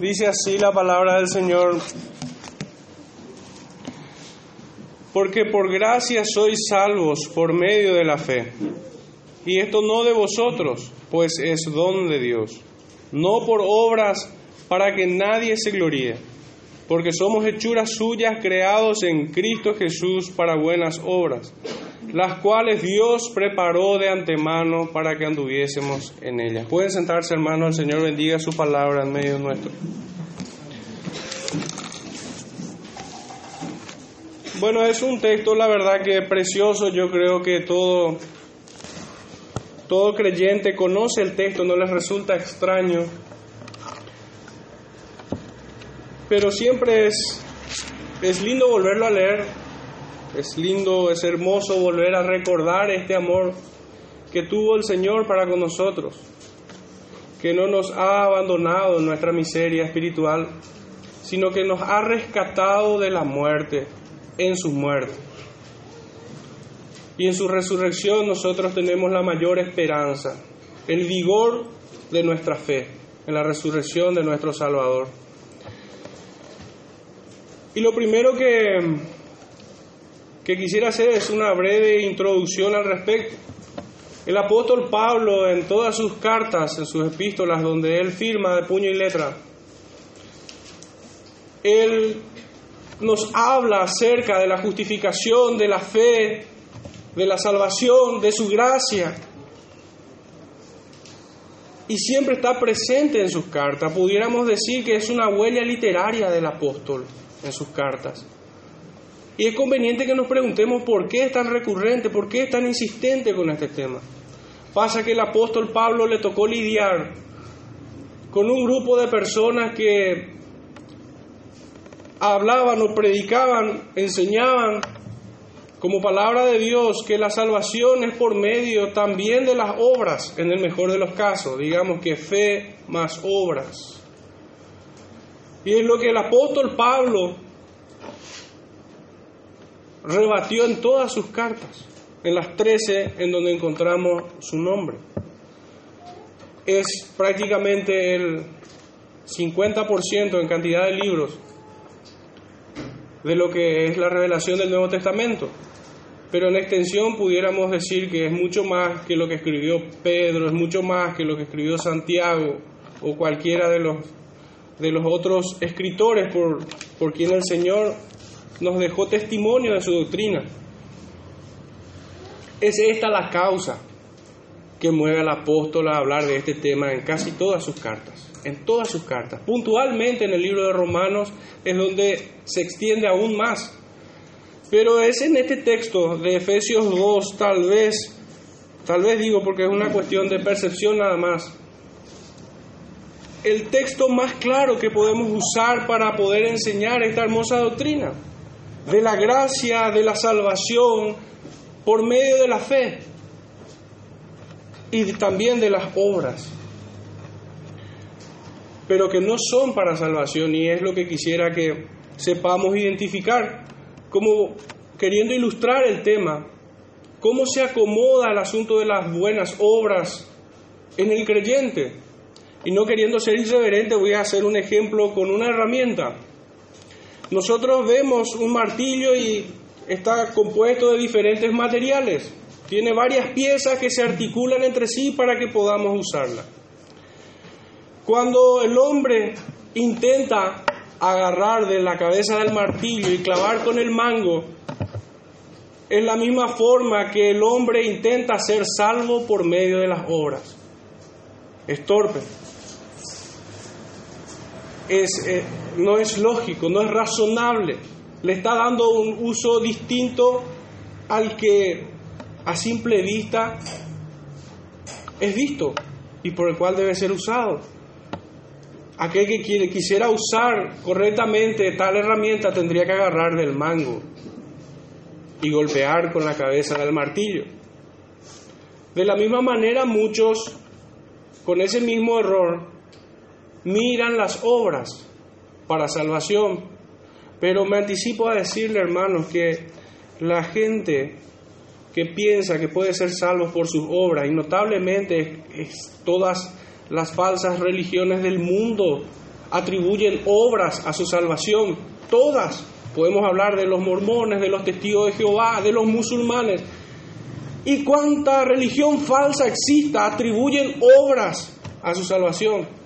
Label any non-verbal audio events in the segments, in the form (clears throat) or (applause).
Dice así la palabra del Señor. Porque por gracia sois salvos por medio de la fe. Y esto no de vosotros, pues es don de Dios. No por obras para que nadie se gloríe. Porque somos hechuras suyas creados en Cristo Jesús para buenas obras, las cuales Dios preparó de antemano para que anduviésemos en ellas. Pueden sentarse, hermanos, el Señor bendiga su palabra en medio nuestro. Bueno, es un texto, la verdad que precioso. Yo creo que todo, todo creyente conoce el texto, no les resulta extraño. Pero siempre es, es lindo volverlo a leer. Es lindo, es hermoso volver a recordar este amor que tuvo el Señor para con nosotros, que no nos ha abandonado en nuestra miseria espiritual, sino que nos ha rescatado de la muerte en su muerte. Y en su resurrección nosotros tenemos la mayor esperanza, el vigor de nuestra fe, en la resurrección de nuestro Salvador. Y lo primero que, que quisiera hacer es una breve introducción al respecto. El apóstol Pablo en todas sus cartas, en sus epístolas, donde él firma de puño y letra, él nos habla acerca de la justificación, de la fe, de la salvación, de su gracia. Y siempre está presente en sus cartas. Pudiéramos decir que es una huella literaria del apóstol en sus cartas. Y es conveniente que nos preguntemos por qué es tan recurrente, por qué es tan insistente con este tema. Pasa que el apóstol Pablo le tocó lidiar con un grupo de personas que hablaban o predicaban, enseñaban como palabra de Dios que la salvación es por medio también de las obras, en el mejor de los casos, digamos que fe más obras. Y es lo que el apóstol Pablo rebatió en todas sus cartas, en las trece en donde encontramos su nombre. Es prácticamente el 50% en cantidad de libros de lo que es la revelación del Nuevo Testamento. Pero en extensión pudiéramos decir que es mucho más que lo que escribió Pedro, es mucho más que lo que escribió Santiago o cualquiera de los, de los otros escritores por, por quien el Señor nos dejó testimonio de su doctrina. Es esta la causa que mueve al apóstol a hablar de este tema en casi todas sus cartas, en todas sus cartas. Puntualmente en el libro de Romanos es donde se extiende aún más. Pero es en este texto de Efesios 2, tal vez, tal vez digo porque es una cuestión de percepción nada más, el texto más claro que podemos usar para poder enseñar esta hermosa doctrina de la gracia, de la salvación por medio de la fe y también de las obras, pero que no son para salvación y es lo que quisiera que sepamos identificar, como queriendo ilustrar el tema, cómo se acomoda el asunto de las buenas obras en el creyente. Y no queriendo ser irreverente, voy a hacer un ejemplo con una herramienta. Nosotros vemos un martillo y está compuesto de diferentes materiales. Tiene varias piezas que se articulan entre sí para que podamos usarla. Cuando el hombre intenta agarrar de la cabeza del martillo y clavar con el mango, es la misma forma que el hombre intenta ser salvo por medio de las obras. Es torpe. Es, eh, no es lógico, no es razonable. Le está dando un uso distinto al que a simple vista es visto y por el cual debe ser usado. Aquel que quisiera usar correctamente tal herramienta tendría que agarrar del mango y golpear con la cabeza del martillo. De la misma manera muchos, con ese mismo error, miran las obras para salvación. Pero me anticipo a decirle, hermanos, que la gente que piensa que puede ser salvo por sus obras, y notablemente todas las falsas religiones del mundo atribuyen obras a su salvación. Todas. Podemos hablar de los mormones, de los testigos de Jehová, de los musulmanes. Y cuánta religión falsa exista, atribuyen obras a su salvación.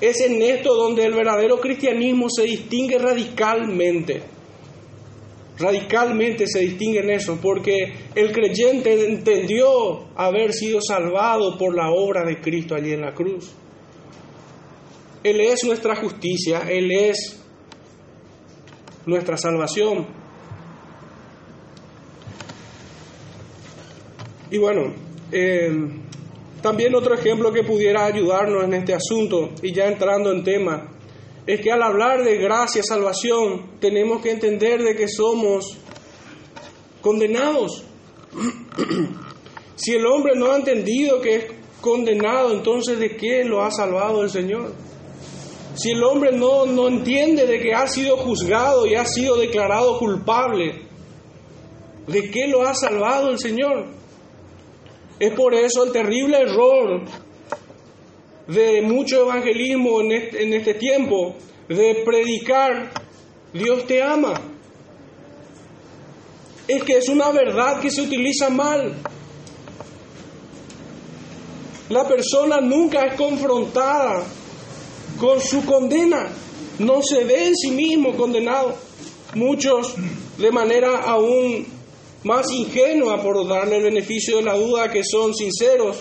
Es en esto donde el verdadero cristianismo se distingue radicalmente. Radicalmente se distingue en eso, porque el creyente entendió haber sido salvado por la obra de Cristo allí en la cruz. Él es nuestra justicia, Él es nuestra salvación. Y bueno, eh, también otro ejemplo que pudiera ayudarnos en este asunto, y ya entrando en tema, es que al hablar de gracia, salvación, tenemos que entender de que somos condenados. (clears throat) si el hombre no ha entendido que es condenado, entonces ¿de qué lo ha salvado el Señor? Si el hombre no, no entiende de que ha sido juzgado y ha sido declarado culpable, ¿de qué lo ha salvado el Señor? Es por eso el terrible error de mucho evangelismo en este, en este tiempo, de predicar, Dios te ama. Es que es una verdad que se utiliza mal. La persona nunca es confrontada con su condena, no se ve en sí mismo condenado. Muchos de manera aún más ingenua, por darle el beneficio de la duda, que son sinceros,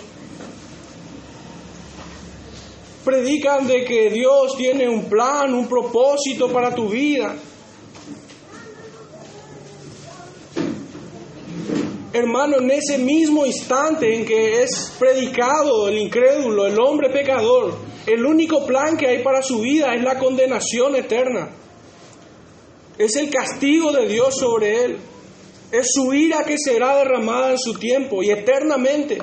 predican de que Dios tiene un plan, un propósito para tu vida. Hermano, en ese mismo instante en que es predicado el incrédulo, el hombre pecador, el único plan que hay para su vida es la condenación eterna. Es el castigo de Dios sobre él. Es su ira que será derramada en su tiempo y eternamente.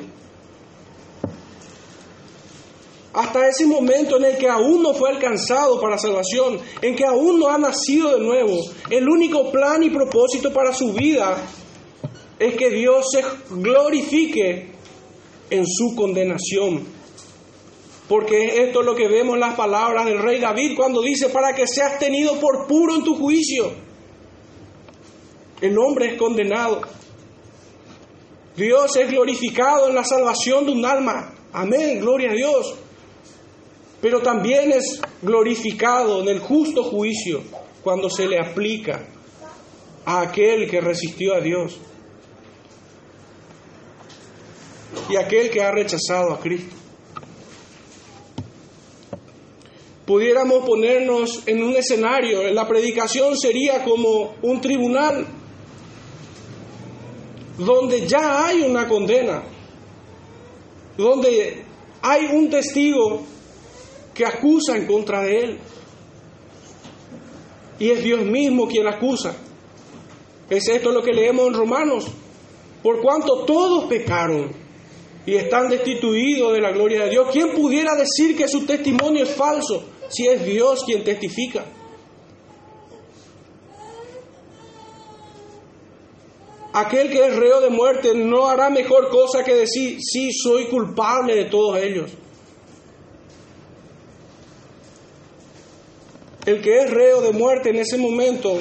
Hasta ese momento en el que aún no fue alcanzado para salvación, en que aún no ha nacido de nuevo, el único plan y propósito para su vida es que Dios se glorifique en su condenación. Porque esto es lo que vemos en las palabras del rey David cuando dice, para que seas tenido por puro en tu juicio. El hombre es condenado. Dios es glorificado en la salvación de un alma. Amén, gloria a Dios. Pero también es glorificado en el justo juicio cuando se le aplica a aquel que resistió a Dios y aquel que ha rechazado a Cristo. Pudiéramos ponernos en un escenario, la predicación sería como un tribunal donde ya hay una condena, donde hay un testigo que acusa en contra de él. Y es Dios mismo quien acusa. Es esto lo que leemos en Romanos. Por cuanto todos pecaron y están destituidos de la gloria de Dios, ¿quién pudiera decir que su testimonio es falso si es Dios quien testifica? Aquel que es reo de muerte no hará mejor cosa que decir, sí, soy culpable de todos ellos. El que es reo de muerte en ese momento,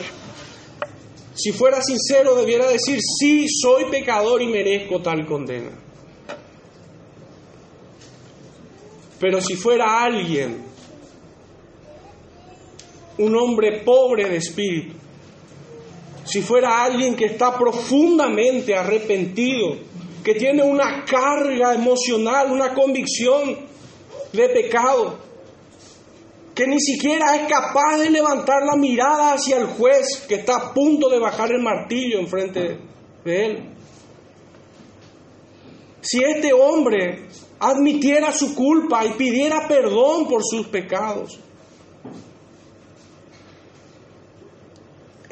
si fuera sincero, debiera decir, sí, soy pecador y merezco tal condena. Pero si fuera alguien, un hombre pobre de espíritu, si fuera alguien que está profundamente arrepentido, que tiene una carga emocional, una convicción de pecado, que ni siquiera es capaz de levantar la mirada hacia el juez que está a punto de bajar el martillo enfrente de él. Si este hombre admitiera su culpa y pidiera perdón por sus pecados,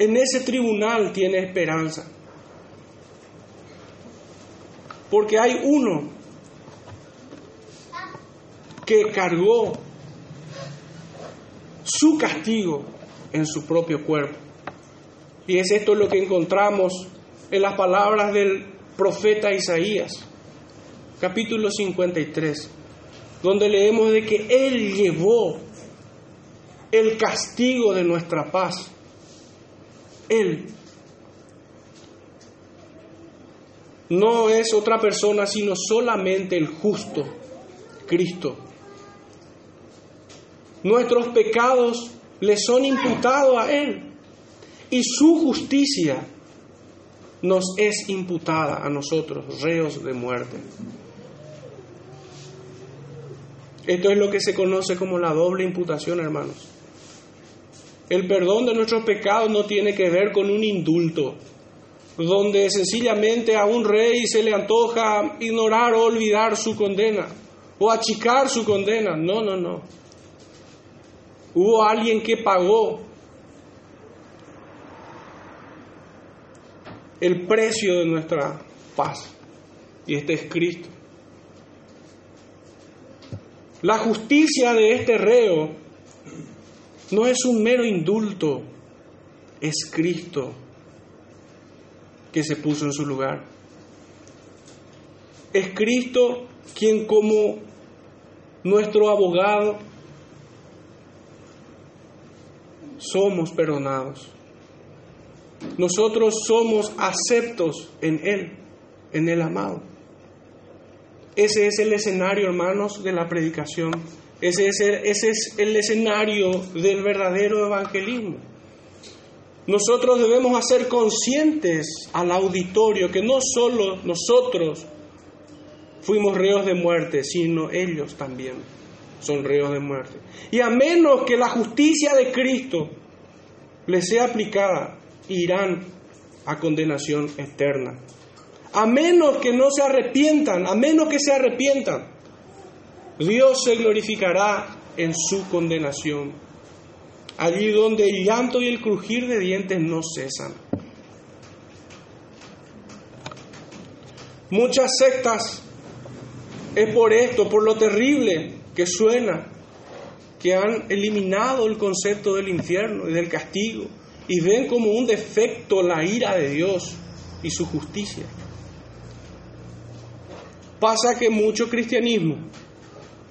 en ese tribunal tiene esperanza. Porque hay uno que cargó su castigo en su propio cuerpo. Y es esto lo que encontramos en las palabras del profeta Isaías, capítulo 53, donde leemos de que Él llevó el castigo de nuestra paz. Él no es otra persona, sino solamente el justo, Cristo. Nuestros pecados le son imputados a Él y su justicia nos es imputada a nosotros, reos de muerte. Esto es lo que se conoce como la doble imputación, hermanos. El perdón de nuestros pecados no tiene que ver con un indulto, donde sencillamente a un rey se le antoja ignorar o olvidar su condena, o achicar su condena. No, no, no. Hubo alguien que pagó el precio de nuestra paz, y este es Cristo. La justicia de este reo no es un mero indulto, es Cristo que se puso en su lugar. Es Cristo quien como nuestro abogado somos perdonados. Nosotros somos aceptos en Él, en el amado. Ese es el escenario, hermanos, de la predicación. Ese es el, escenario del verdadero evangelismo. Nosotros debemos hacer conscientes al auditorio que no solo nosotros fuimos reos de muerte, sino ellos también son reos de muerte. Y a menos que la justicia de Cristo les sea aplicada, irán a condenación eterna. A menos que no se arrepientan, a menos que se arrepientan, Dios se glorificará en su condenación. Allí donde el llanto y el crujir de dientes no cesan. Muchas sectas es por esto, por lo terrible que suena, que han eliminado el concepto del infierno y del castigo y ven como un defecto la ira de Dios y su justicia. Pasa que mucho cristianismo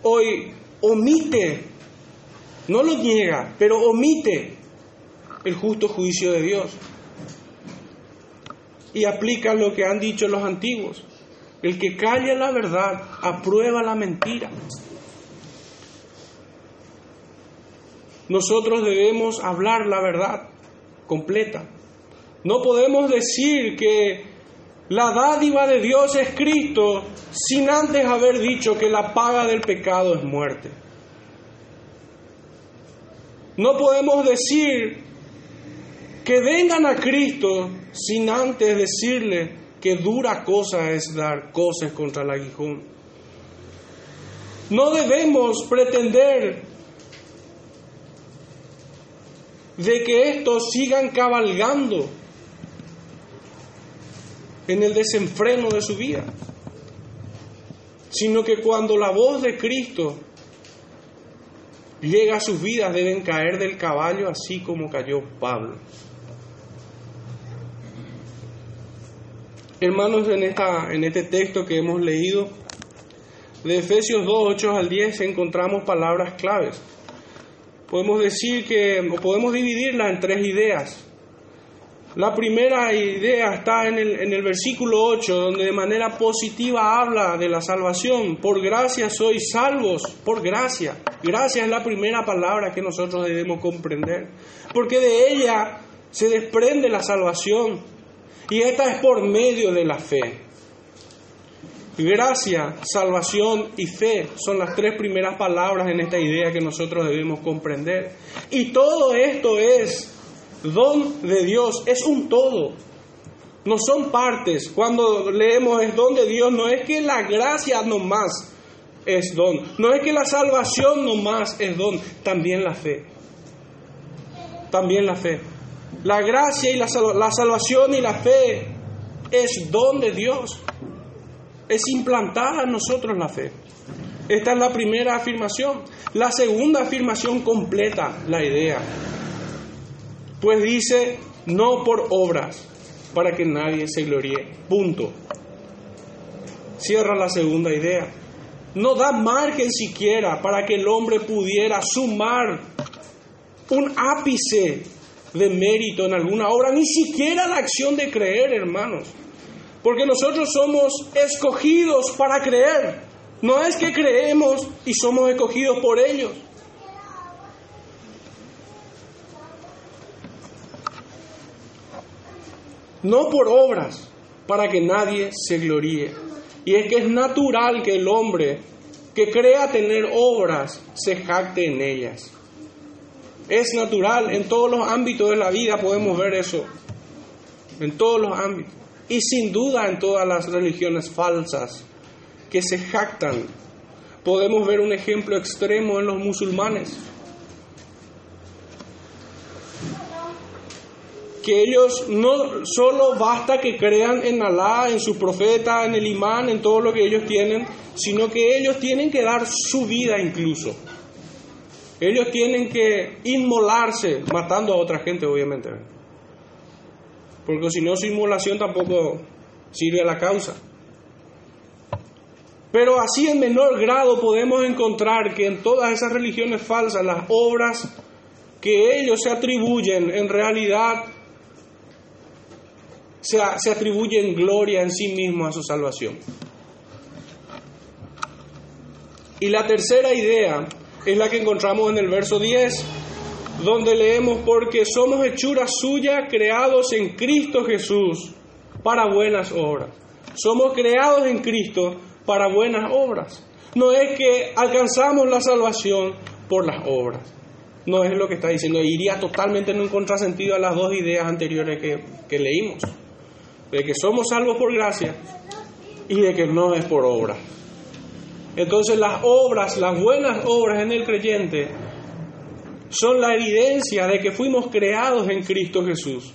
hoy omite, no lo niega, pero omite el justo juicio de Dios y aplica lo que han dicho los antiguos. El que calla la verdad aprueba la mentira. Nosotros debemos hablar la verdad completa. No podemos decir que la dádiva de Dios es Cristo sin antes haber dicho que la paga del pecado es muerte. No podemos decir que vengan a Cristo sin antes decirle que dura cosa es dar cosas contra el aguijón. No debemos pretender de que estos sigan cabalgando en el desenfreno de su vida, sino que cuando la voz de Cristo llega a sus vidas deben caer del caballo así como cayó Pablo. Hermanos, en, esta, en este texto que hemos leído, de Efesios 2, 8 al 10, encontramos palabras claves podemos decir que, o podemos dividirla en tres ideas. La primera idea está en el, en el versículo 8, donde de manera positiva habla de la salvación. Por gracia sois salvos, por gracia. Gracia es la primera palabra que nosotros debemos comprender, porque de ella se desprende la salvación, y esta es por medio de la fe. Gracia, salvación y fe son las tres primeras palabras en esta idea que nosotros debemos comprender. Y todo esto es don de Dios, es un todo. No son partes. Cuando leemos es don de Dios, no es que la gracia nomás es don, no es que la salvación nomás es don, también la fe. También la fe. La gracia y la, la salvación y la fe es don de Dios es implantada en nosotros la fe. Esta es la primera afirmación. La segunda afirmación completa la idea. Pues dice, no por obras, para que nadie se gloríe. Punto. Cierra la segunda idea. No da margen siquiera para que el hombre pudiera sumar un ápice de mérito en alguna obra, ni siquiera la acción de creer, hermanos. Porque nosotros somos escogidos para creer. No es que creemos y somos escogidos por ellos. No por obras, para que nadie se gloríe. Y es que es natural que el hombre que crea tener obras se jacte en ellas. Es natural, en todos los ámbitos de la vida podemos ver eso. En todos los ámbitos. Y sin duda en todas las religiones falsas que se jactan. Podemos ver un ejemplo extremo en los musulmanes. Que ellos no solo basta que crean en Alá, en su profeta, en el imán, en todo lo que ellos tienen, sino que ellos tienen que dar su vida incluso. Ellos tienen que inmolarse matando a otra gente, obviamente. Porque si no, su inmolación tampoco sirve a la causa. Pero así en menor grado podemos encontrar que en todas esas religiones falsas las obras que ellos se atribuyen en realidad se, se atribuyen gloria en sí mismos a su salvación. Y la tercera idea es la que encontramos en el verso 10, donde leemos, porque somos hechuras suyas creados en Cristo Jesús para buenas obras. Somos creados en Cristo para buenas obras. No es que alcanzamos la salvación por las obras. No es lo que está diciendo. Iría totalmente en un contrasentido a las dos ideas anteriores que, que leímos. De que somos salvos por gracia y de que no es por obra. Entonces las obras, las buenas obras en el creyente, son la evidencia de que fuimos creados en Cristo Jesús,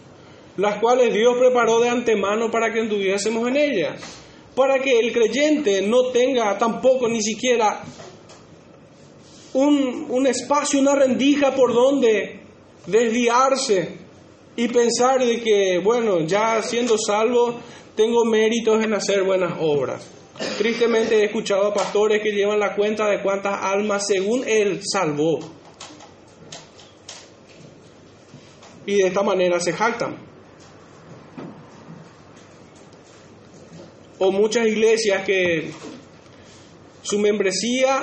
las cuales Dios preparó de antemano para que anduviésemos en ellas, para que el creyente no tenga tampoco ni siquiera un, un espacio, una rendija por donde desviarse y pensar de que, bueno, ya siendo salvo, tengo méritos en hacer buenas obras. Tristemente he escuchado a pastores que llevan la cuenta de cuántas almas según él salvó. Y de esta manera se jactan. O muchas iglesias que su membresía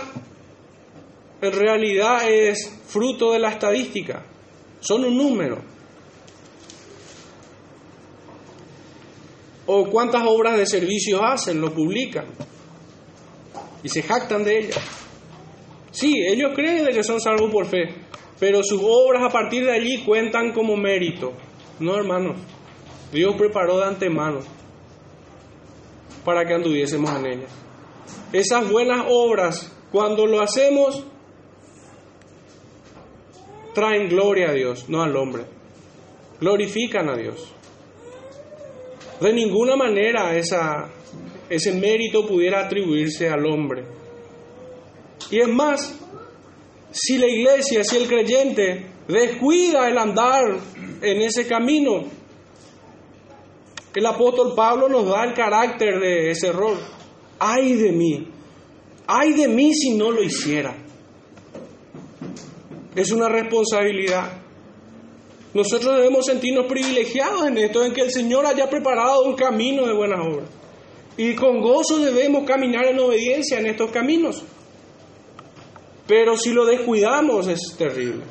en realidad es fruto de la estadística. Son un número. O cuántas obras de servicio hacen, lo publican y se jactan de ellas. Sí, ellos creen de que son salvos por fe, pero sus obras a partir de allí cuentan como mérito. No, hermanos, Dios preparó de antemano para que anduviésemos en ellas. Esas buenas obras, cuando lo hacemos, traen gloria a Dios, no al hombre. Glorifican a Dios. De ninguna manera ese mérito pudiera atribuirse al hombre. Y es más, si la iglesia, si el creyente descuida el andar en ese camino, el apóstol Pablo nos da el carácter de ese error. Ay de mí, ay de mí si no lo hiciera. Es una responsabilidad. Nosotros debemos sentirnos privilegiados en esto, en que el Señor haya preparado un camino de buenas obras. Y con gozo debemos caminar en obediencia en estos caminos. Pero si lo descuidamos es terrible.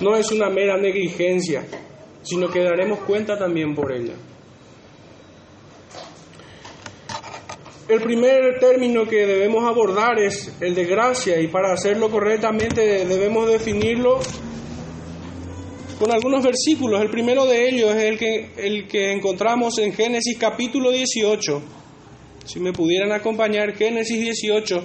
No es una mera negligencia, sino que daremos cuenta también por ella. El primer término que debemos abordar es el de gracia y para hacerlo correctamente debemos definirlo con algunos versículos. El primero de ellos es el que, el que encontramos en Génesis capítulo 18. Si me pudieran acompañar, Génesis 18,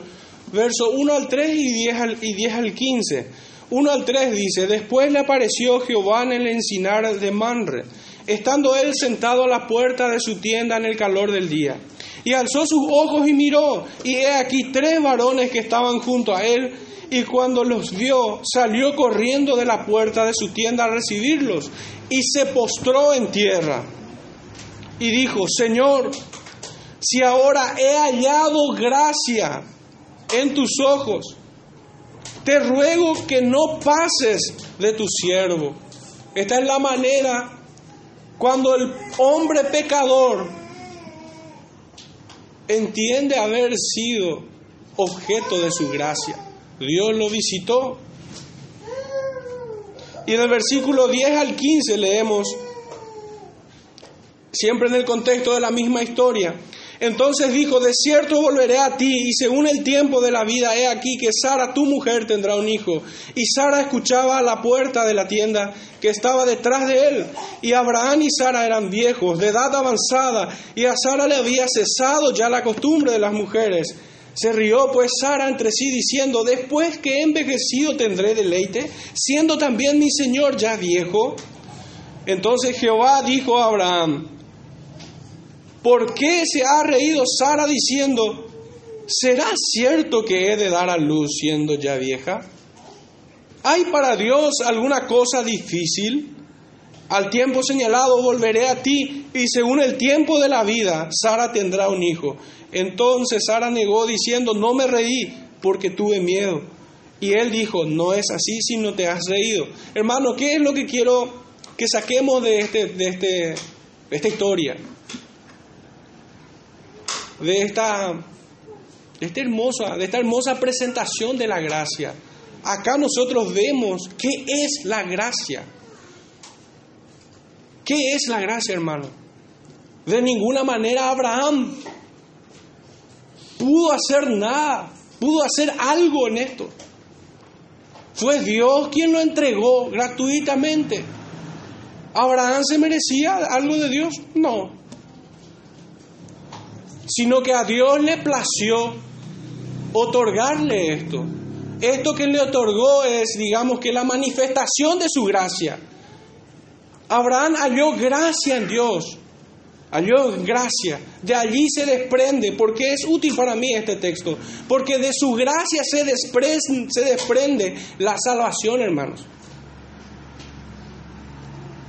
verso 1 al 3 y 10 al, y 10 al 15. 1 al 3 dice, después le apareció Jehová en el encinar de Manre, estando él sentado a la puerta de su tienda en el calor del día. Y alzó sus ojos y miró, y he aquí tres varones que estaban junto a él, y cuando los vio, salió corriendo de la puerta de su tienda a recibirlos, y se postró en tierra. Y dijo, Señor, si ahora he hallado gracia en tus ojos, te ruego que no pases de tu siervo. Esta es la manera cuando el hombre pecador entiende haber sido objeto de su gracia. Dios lo visitó. Y en el versículo 10 al 15 leemos, siempre en el contexto de la misma historia, entonces dijo, de cierto volveré a ti, y según el tiempo de la vida, he aquí que Sara, tu mujer, tendrá un hijo. Y Sara escuchaba a la puerta de la tienda que estaba detrás de él. Y Abraham y Sara eran viejos, de edad avanzada, y a Sara le había cesado ya la costumbre de las mujeres. Se rió pues Sara entre sí diciendo, después que he envejecido tendré deleite, siendo también mi Señor ya viejo. Entonces Jehová dijo a Abraham, ¿Por qué se ha reído Sara diciendo, ¿será cierto que he de dar a luz siendo ya vieja? ¿Hay para Dios alguna cosa difícil? Al tiempo señalado volveré a ti y según el tiempo de la vida, Sara tendrá un hijo. Entonces Sara negó diciendo, no me reí porque tuve miedo. Y él dijo, no es así si no te has reído. Hermano, ¿qué es lo que quiero que saquemos de, este, de, este, de esta historia? De esta, esta hermosa, de esta hermosa presentación de la gracia. Acá nosotros vemos qué es la gracia. ¿Qué es la gracia, hermano? De ninguna manera Abraham pudo hacer nada, pudo hacer algo en esto. Fue Dios quien lo entregó gratuitamente. ¿Abraham se merecía algo de Dios? No sino que a Dios le plació otorgarle esto. Esto que le otorgó es, digamos que la manifestación de su gracia. Abraham halló gracia en Dios, halló gracia. De allí se desprende, porque es útil para mí este texto, porque de su gracia se desprende, se desprende la salvación, hermanos.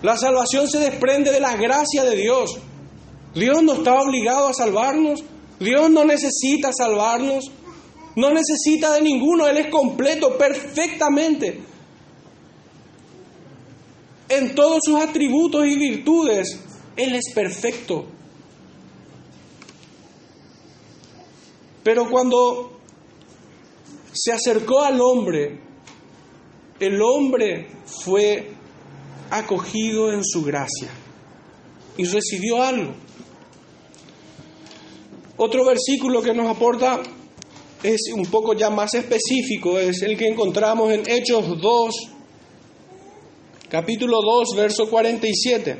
La salvación se desprende de la gracia de Dios. Dios no está obligado a salvarnos. Dios no necesita salvarnos. No necesita de ninguno. Él es completo, perfectamente. En todos sus atributos y virtudes, Él es perfecto. Pero cuando se acercó al hombre, el hombre fue acogido en su gracia y recibió algo. Otro versículo que nos aporta es un poco ya más específico, es el que encontramos en Hechos 2, capítulo 2, verso 47.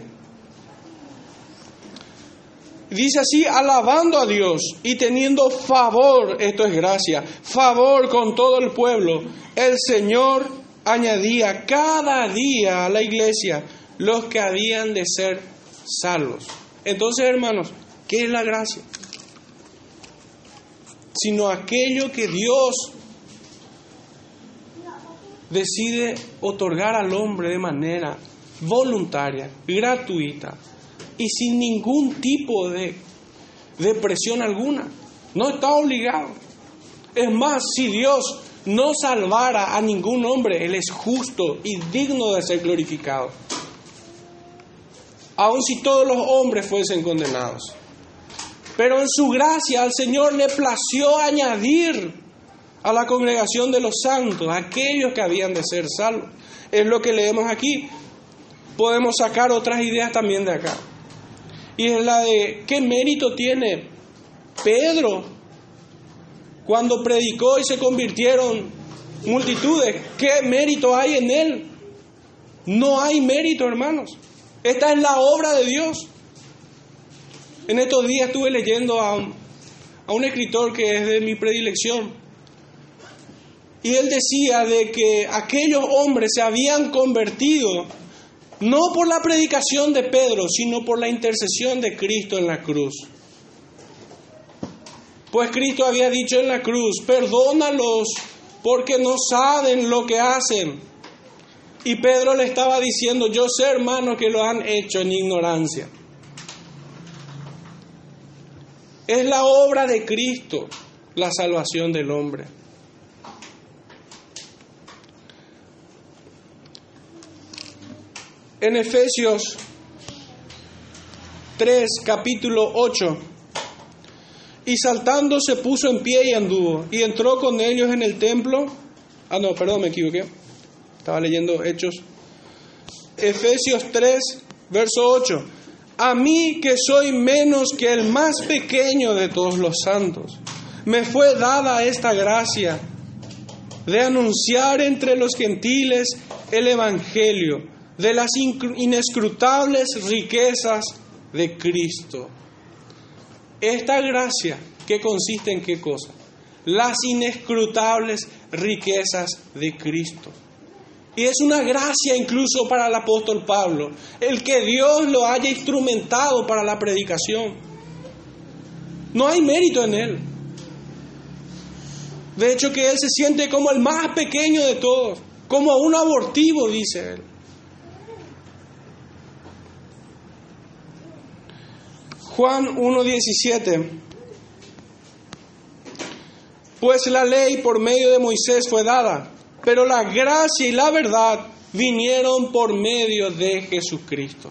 Dice así, alabando a Dios y teniendo favor, esto es gracia, favor con todo el pueblo, el Señor añadía cada día a la iglesia los que habían de ser salvos. Entonces, hermanos, ¿qué es la gracia? Sino aquello que Dios decide otorgar al hombre de manera voluntaria, gratuita y sin ningún tipo de, de presión alguna. No está obligado. Es más, si Dios no salvara a ningún hombre, Él es justo y digno de ser glorificado. Aun si todos los hombres fuesen condenados. Pero en su gracia al Señor le plació añadir a la congregación de los santos, aquellos que habían de ser salvos. Es lo que leemos aquí. Podemos sacar otras ideas también de acá. Y es la de qué mérito tiene Pedro cuando predicó y se convirtieron multitudes. ¿Qué mérito hay en él? No hay mérito, hermanos. Esta es la obra de Dios. En estos días estuve leyendo a, un escritor que es de mi predilección. Y él decía de que aquellos hombres se habían convertido no por la predicación de Pedro, sino por la intercesión de Cristo en la cruz. Pues Cristo había dicho en la cruz, perdónalos porque no saben lo que hacen. Y Pedro le estaba diciendo, yo sé hermano que lo han hecho en ignorancia. Es la obra de Cristo la salvación del hombre. En Efesios 3, capítulo 8, y saltando se puso en pie y anduvo, y entró con ellos en el templo. Ah, no, perdón, me equivoqué. Estaba leyendo Hechos. Efesios 3, verso 8. A mí que soy menos que el más pequeño de todos los santos, me fue dada esta gracia de anunciar entre los gentiles el Evangelio de las inescrutables riquezas de Cristo. Esta gracia, ¿qué consiste en qué cosa? Las inescrutables riquezas de Cristo. Y es una gracia incluso para el apóstol Pablo, el que Dios lo haya instrumentado para la predicación. No hay mérito en él. De hecho que él se siente como el más pequeño de todos, como un abortivo, dice él. Juan 1.17 Pues la ley por medio de Moisés fue dada, pero la gracia y la verdad vinieron por medio de Jesucristo.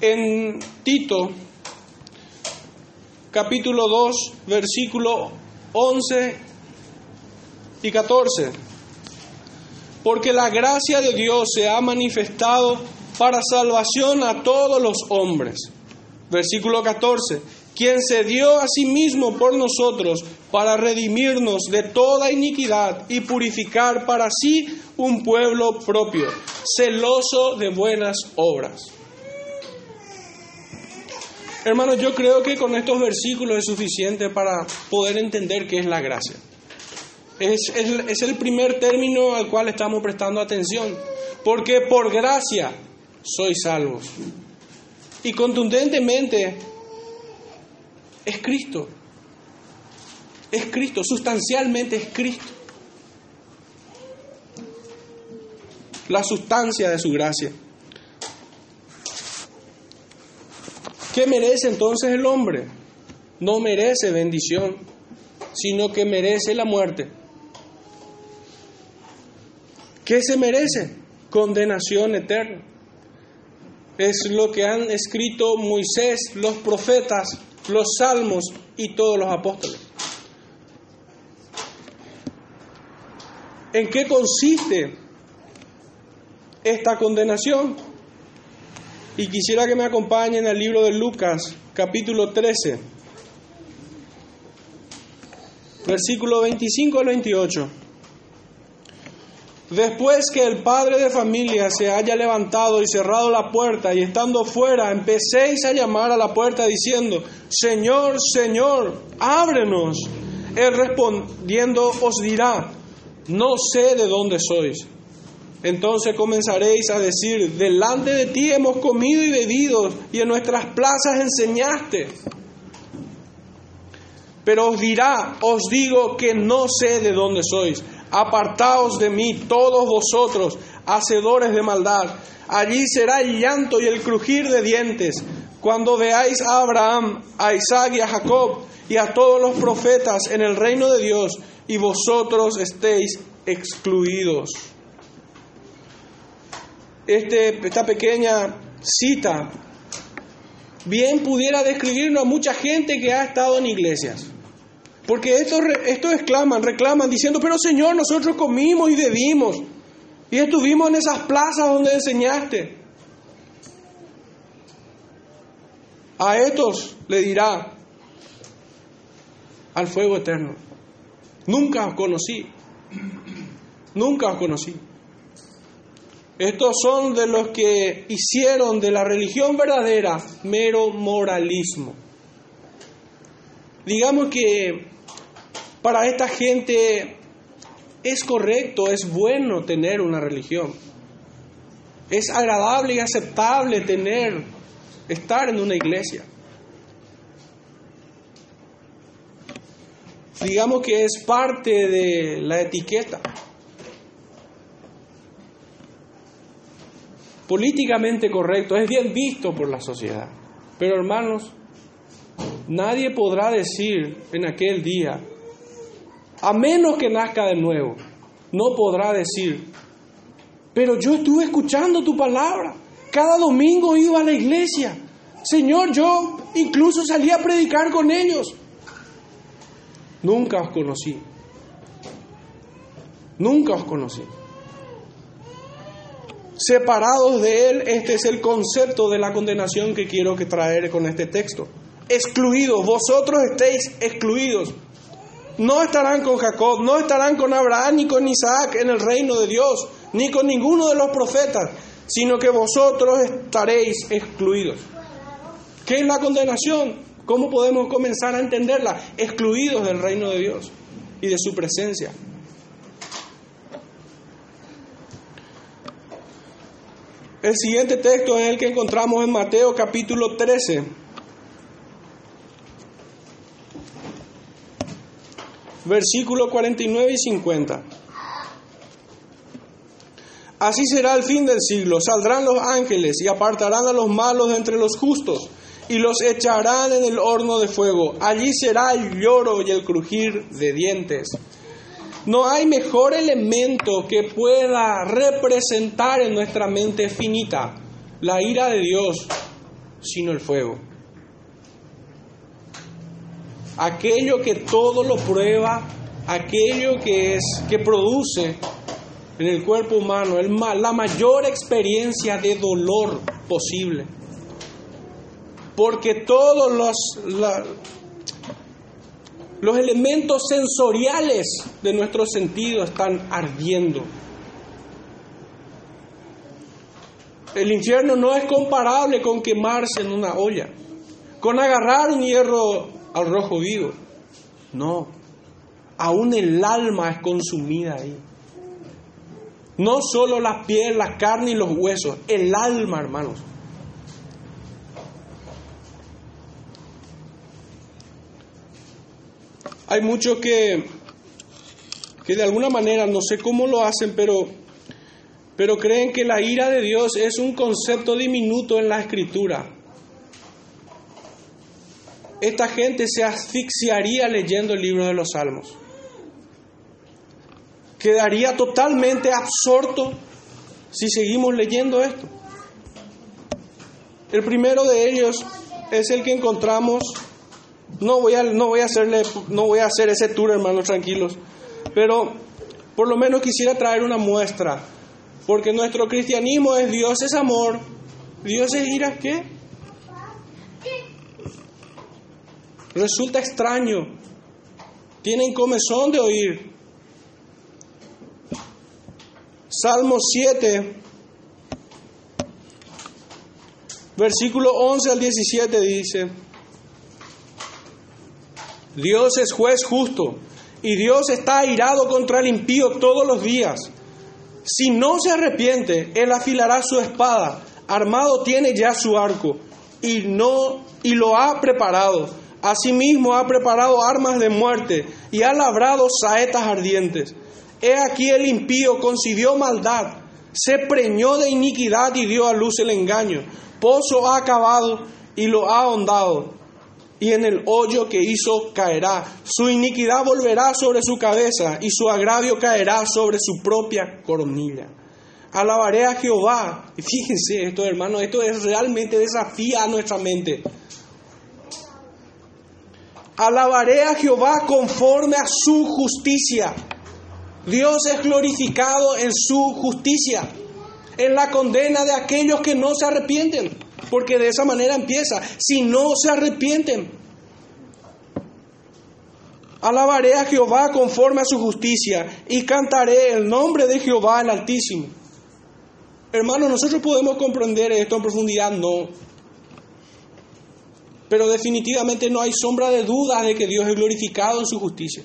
En Tito, capítulo 2, versículo 11 y 14. Porque la gracia de Dios se ha manifestado para salvación a todos los hombres. Versículo 14. Quien se dio a sí mismo por nosotros para redimirnos de toda iniquidad y purificar para sí un pueblo propio, celoso de buenas obras. Hermanos, yo creo que con estos versículos es suficiente para poder entender qué es la gracia. Es, es, el primer término al cual estamos prestando atención. Porque por gracia sois salvos. Y contundentemente es Cristo. Es Cristo, sustancialmente es Cristo. La sustancia de su gracia. ¿Qué merece entonces el hombre? No merece bendición, sino que merece la muerte. ¿Qué se merece? Condenación eterna. Es lo que han escrito Moisés, los profetas, los salmos y todos los apóstoles. ¿En qué consiste esta condenación? Y quisiera que me acompañen al libro de Lucas, capítulo 13, versículo 25 al 28. Después que el padre de familia se haya levantado y cerrado la puerta y estando fuera, empecéis a llamar a la puerta diciendo, Señor, Señor, ábrenos. Él respondiendo os dirá, no sé de dónde sois. Entonces comenzaréis a decir, delante de ti hemos comido y bebido y en nuestras plazas enseñaste. Pero os dirá, os digo que no sé de dónde sois. Apartaos de mí todos vosotros, hacedores de maldad. Allí será el llanto y el crujir de dientes, cuando veáis a Abraham, a Isaac y a Jacob y a todos los profetas en el reino de Dios, y vosotros estéis excluidos este, esta pequeña cita bien pudiera describirnos a mucha gente que ha estado en iglesias. Porque estos, estos exclaman, reclaman, diciendo, pero Señor, nosotros comimos y bebimos y estuvimos en esas plazas donde enseñaste. A estos le dirá al fuego eterno, nunca os conocí, nunca os conocí. Estos son de los que hicieron de la religión verdadera mero moralismo. Digamos que para esta gente es correcto, es bueno tener una religión. Es agradable y aceptable tener, estar en una iglesia. Digamos que es parte de la etiqueta. políticamente correcto, es bien visto por la sociedad. Pero hermanos, nadie podrá decir en aquel día, a menos que nazca de nuevo, no podrá decir Pero yo estuve escuchando tu palabra. Cada domingo iba a la iglesia. Señor, yo incluso salí a predicar con ellos. Nunca os conocí. Nunca os conocí. Separados de Él, este es el concepto de la condenación que quiero que traer con este texto. Excluidos, vosotros estéis excluidos. No estarán con Jacob, no estarán con Abraham ni con Isaac en el reino de Dios, ni con ninguno de los profetas, sino que vosotros estaréis excluidos. ¿Qué es la condenación? ¿Cómo podemos comenzar a entenderla? Excluidos del reino de Dios y de su presencia. El siguiente texto es el que encontramos en Mateo capítulo 13. Versículo 49 y 50. Así será el fin del siglo. Saldrán los ángeles y apartarán a los malos entre los justos y los echarán en el horno de fuego. Allí será el lloro y el crujir de dientes. No hay mejor elemento que pueda representar en nuestra mente finita la ira de Dios sino el fuego. Aquello que todo lo prueba, aquello que es que produce en el cuerpo humano el, la mayor experiencia de dolor posible. Porque todos los, los elementos sensoriales de nuestro sentido están ardiendo. El infierno no es comparable con quemarse en una olla, con agarrar un hierro al rojo vivo. No, aún el alma es consumida ahí. No solo la piel, la carne y los huesos, el alma, hermanos. Hay muchos que, que de alguna manera, no sé cómo lo hacen, pero, pero creen que la ira de Dios es un concepto diminuto en la escritura. Esta gente se asfixiaría leyendo el libro de los Salmos. Quedaría totalmente absorto si seguimos leyendo esto. El primero de ellos es el que encontramos no voy a, no voy a, hacerle, no voy a hacer ese tour, hermanos, tranquilos. Pero por lo menos quisiera traer una muestra. Porque nuestro cristianismo es Dios es amor. Dios es ira, ¿qué? Resulta extraño. Tienen comezón de oír. Salmo 7, versículo 11 al 17 dice. Dios es juez justo y Dios está airado contra el impío todos los días. Si no se arrepiente, él afilará su espada, armado tiene ya su arco y no y lo ha preparado. Asimismo ha preparado armas de muerte y ha labrado saetas ardientes. He aquí el impío concibió maldad, se preñó de iniquidad y dio a luz el engaño. Pozo ha acabado y lo ha ahondado y en el hoyo que hizo caerá. Su iniquidad volverá sobre su cabeza y su agravio caerá sobre su propia coronilla. Alabaré a Jehová. (laughs) Fíjense esto, hermano, esto es realmente desafía a nuestra mente. Alabaré a Jehová conforme a su justicia. Dios es glorificado en su justicia, en la condena de aquellos que no se arrepienten porque de esa manera empieza. Si no se arrepienten, alabaré a Jehová conforme a su justicia y cantaré el nombre de Jehová el Altísimo. Hermanos, nosotros podemos comprender esto en profundidad, no. Pero definitivamente no hay sombra de duda de que Dios es glorificado en su justicia.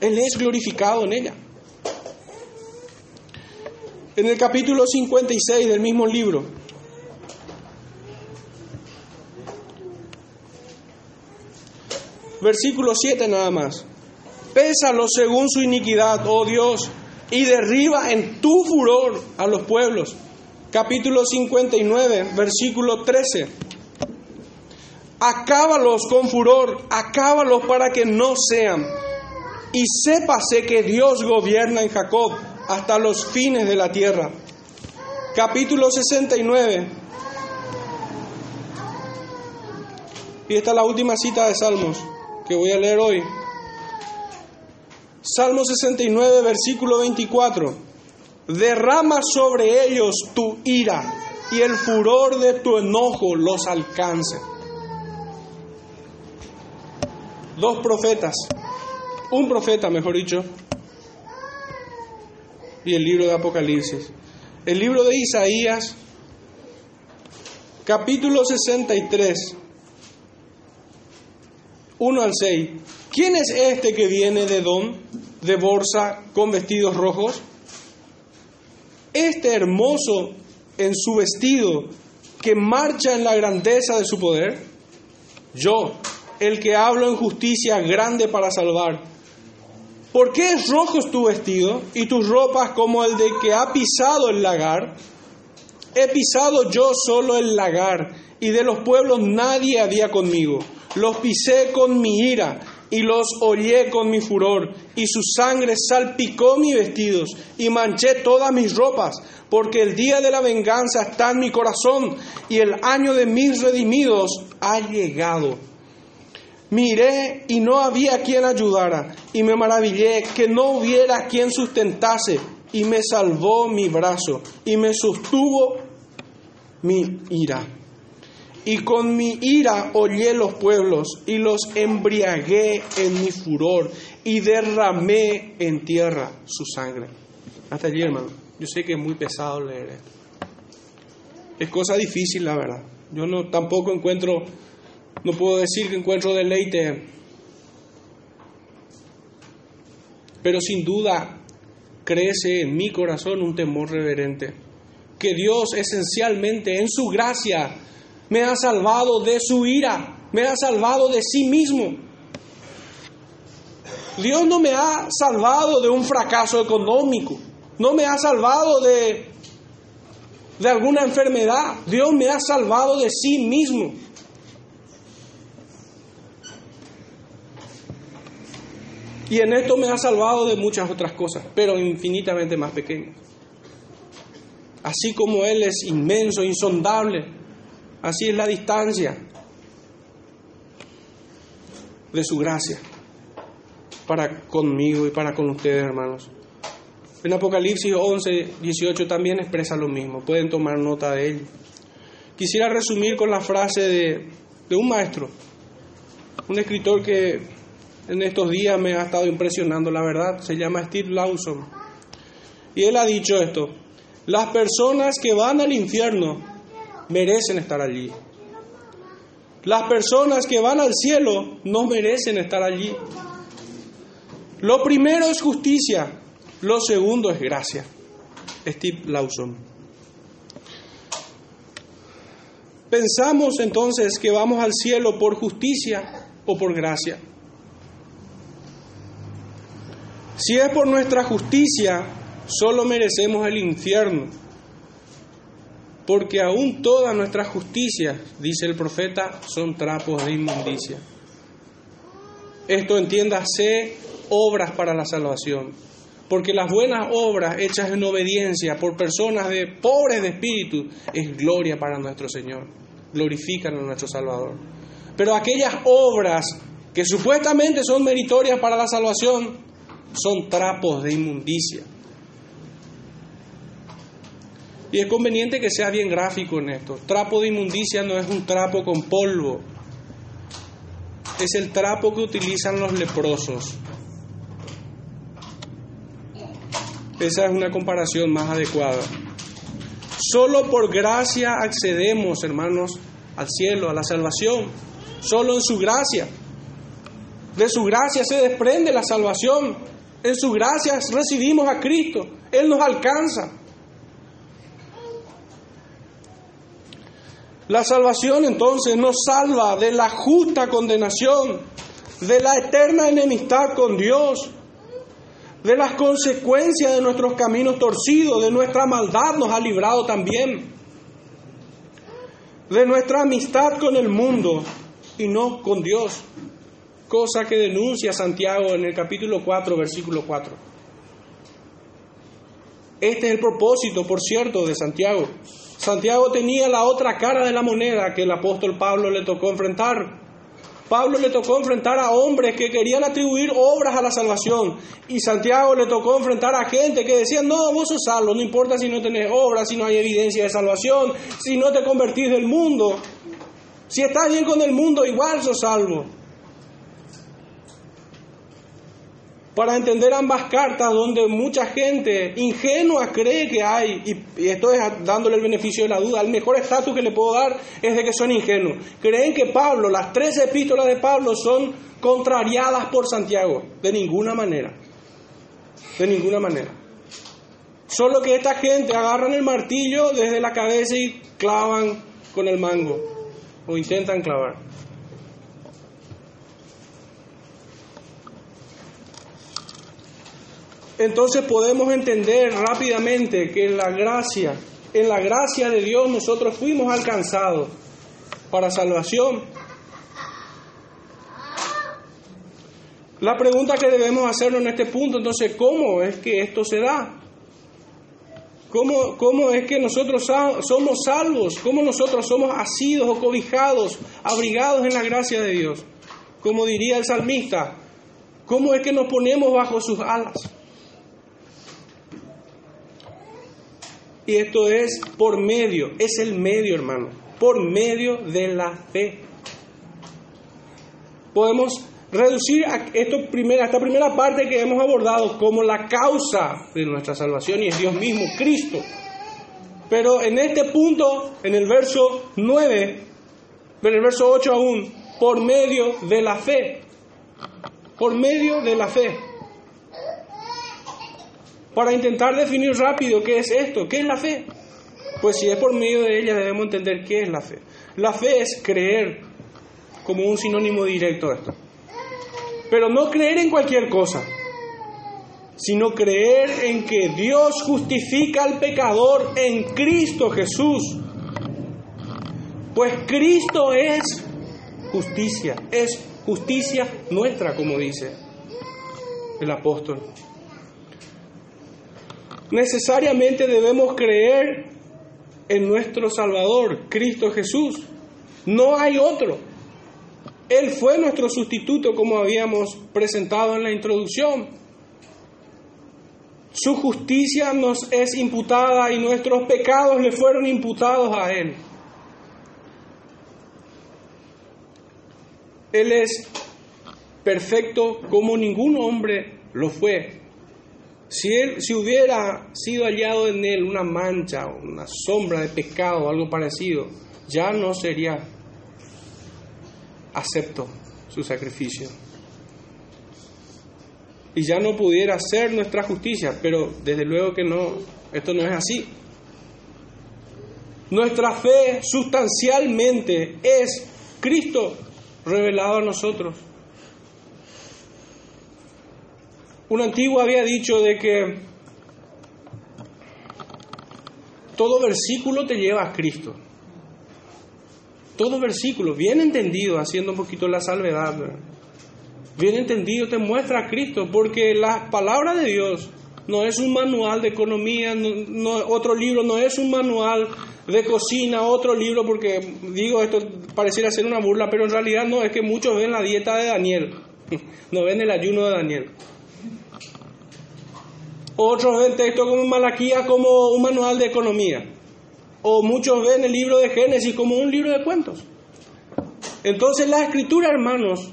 Él es glorificado en ella. en el capítulo 56 del mismo libro. Versículo 7 nada más. Pésalo según su iniquidad, oh Dios, y derriba en tu furor a los pueblos. Capítulo 59, versículo 13. Acábalos con furor, acábalos para que no sean. y sépase que Dios gobierna en Jacob hasta los fines de la tierra. Capítulo 69. Y esta es la última cita de Salmos que voy a leer hoy. Salmo 69, versículo 24. Derrama sobre ellos tu ira y el furor de tu enojo los alcance. Dos profetas, un profeta, mejor dicho, y el libro de Apocalipsis. El libro de Isaías, capítulo 63, 1 al 6. ¿Quién es este que viene de Don, de Borsa, con vestidos rojos? Este hermoso en su vestido, que marcha en la grandeza de su poder. Yo, el que hablo en justicia grande para salvar. ¿Por qué es rojo tu vestido y tus ropas como el de que ha pisado el lagar? He pisado yo solo el lagar y de los pueblos nadie había conmigo. Los pisé con mi ira y los hollé con mi furor, y su sangre salpicó mis vestidos y manché todas mis ropas, porque el día de la venganza está en mi corazón y el año de mis redimidos ha llegado. Miré y no había quien ayudara, y me maravillé que no hubiera quien sustentase, y me salvó mi brazo, y me sostuvo mi ira. Y con mi ira hollé los pueblos, y los embriagué en mi furor, y derramé en tierra su sangre. Hasta allí, hermano. Yo sé que es muy pesado leer esto. Es cosa difícil, la verdad. Yo no tampoco encuentro no puedo decir que encuentro deleite, pero sin duda crece en mi corazón un temor reverente, que Dios esencialmente en su gracia me ha salvado de su ira, me ha salvado de sí mismo. Dios no me ha salvado de un fracaso económico, no me ha salvado de, de alguna enfermedad, Dios me ha salvado de sí mismo. Y en esto me ha salvado de muchas otras cosas, pero infinitamente más pequeñas. Así como Él es inmenso, insondable, así es la distancia de su gracia para conmigo y para con ustedes, hermanos. En Apocalipsis 11, 18 también expresa lo mismo, pueden tomar nota de ello. Quisiera resumir con la frase de, de un maestro, un escritor que en estos días me ha estado impresionando, la verdad. Se llama Steve Lawson. Y él ha dicho esto, las personas que van al infierno merecen estar allí. Las personas que van al cielo no merecen estar allí. Lo primero es justicia, lo segundo es gracia. Steve Lawson. Pensamos entonces que vamos al cielo por justicia o por gracia. Si es por nuestra justicia, solo merecemos el infierno. Porque aún todas nuestras justicias, dice el profeta, son trapos de inmundicia. Esto entiéndase obras para la salvación. Porque las buenas obras hechas en obediencia por personas de pobres de espíritu es gloria para nuestro Señor. Glorifican a nuestro Salvador. Pero aquellas obras que supuestamente son meritorias para la salvación son trapos de inmundicia. Y es conveniente que sea bien gráfico en esto. Trapo de inmundicia no es un trapo con polvo. Es el trapo que utilizan los leprosos. Esa es una comparación más adecuada. Solo por gracia accedemos, hermanos, al cielo, a la salvación. Solo en su gracia. De su gracia se desprende la salvación. En su gracia recibimos a Cristo. Él nos alcanza. La salvación entonces nos salva de la justa condenación, de la eterna enemistad con Dios, de las consecuencias de nuestros caminos torcidos, de nuestra maldad nos ha librado también, de nuestra amistad con el mundo y no con Dios cosa que denuncia Santiago en el capítulo 4, versículo 4. Este es el propósito, por cierto, de Santiago. Santiago tenía la otra cara de la moneda que el apóstol Pablo le tocó enfrentar. Pablo le tocó enfrentar a hombres que querían atribuir obras a la salvación. Y Santiago le tocó enfrentar a gente que decía, no, vos sos salvo, no importa si no tenés obras, si no hay evidencia de salvación, si no te convertís del mundo. Si estás bien con el mundo, igual sos salvo. Para entender ambas cartas donde mucha gente ingenua cree que hay, y, esto es dándole el beneficio de la duda, el mejor estatus que le puedo dar es de que son ingenuos. Creen que Pablo, las tres epístolas de Pablo son contrariadas por Santiago, de ninguna manera, de ninguna manera. Solo que esta gente agarran el martillo desde la cabeza y clavan con el mango, o intentan clavar. Entonces podemos entender rápidamente que en la gracia, en la gracia de Dios nosotros fuimos alcanzados para salvación. La pregunta que debemos hacernos en este punto, entonces, ¿cómo es que esto se da? ¿Cómo, ¿Cómo, es que nosotros somos salvos? ¿Cómo nosotros somos asidos o cobijados, abrigados en la gracia de Dios? Como diría el salmista, ¿cómo es que nos ponemos bajo sus alas? Y esto es por medio, es el medio, hermano, por medio de la fe. Podemos reducir esto primera, esta primera parte que hemos abordado como la causa de nuestra salvación y es Dios mismo, Cristo. Pero en este punto, en el verso 9, en el verso 8 aún, por medio de la fe. Por medio de la fe para intentar definir rápido qué es esto, qué es la fe. Pues si es por medio de ella debemos entender qué es la fe. La fe es creer como un sinónimo directo de esto. Pero no creer en cualquier cosa, sino creer en que Dios justifica al pecador en Cristo Jesús. Pues Cristo es justicia, es justicia nuestra, como dice el apóstol necesariamente debemos creer en nuestro Salvador, Cristo Jesús. No hay otro. Él fue nuestro sustituto como habíamos presentado en la introducción. Su justicia nos es imputada y nuestros pecados le fueron imputados a Él. Él es perfecto como ningún hombre lo fue. Si, él, si hubiera sido hallado en él una mancha, una sombra de pecado o algo parecido, ya no sería acepto su sacrificio. Y ya no pudiera ser nuestra justicia, pero desde luego que no, esto no es así. Nuestra fe sustancialmente es Cristo revelado a nosotros. Un antiguo había dicho de que todo versículo te lleva a Cristo. Todo versículo, bien entendido, haciendo un poquito la salvedad, bien entendido te muestra a Cristo, porque la palabra de Dios no es un manual de economía, otro libro no es un manual de cocina, otro libro, porque digo esto pareciera ser una burla, pero en realidad no, es que muchos ven la dieta de Daniel, (laughs) no ven el ayuno de Daniel. Otros ven texto como Malaquía como un manual de economía. O muchos ven el libro de Génesis como un libro de cuentos. Entonces la escritura, hermanos,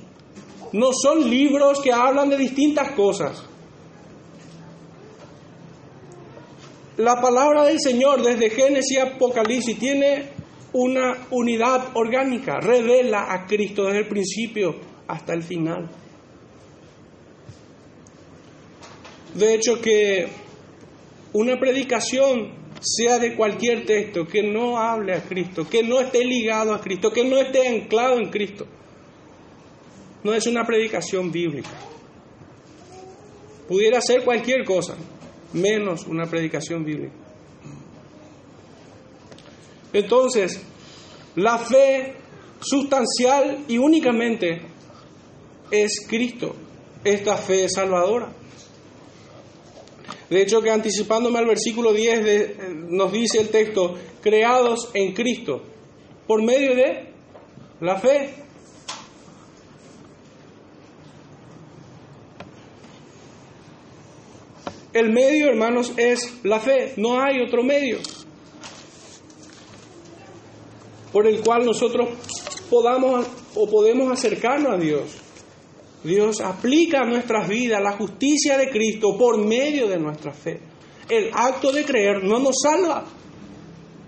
no son libros que hablan de distintas cosas. La palabra del Señor desde Génesis y Apocalipsis tiene una unidad orgánica, revela a Cristo desde el principio hasta el final. De hecho, que una predicación sea de cualquier texto que no hable a Cristo, que no esté ligado a Cristo, que no esté anclado en Cristo, no es una predicación bíblica. Pudiera ser cualquier cosa, menos una predicación bíblica. Entonces, la fe sustancial y únicamente es Cristo, esta fe salvadora. De hecho, que anticipándome al versículo 10 nos dice el texto, creados en Cristo, por medio de la fe. El medio, hermanos, es la fe, no hay otro medio por el cual nosotros podamos o podemos acercarnos a Dios. Dios aplica a nuestras vidas la justicia de Cristo por medio de nuestra fe. El acto de creer no nos salva.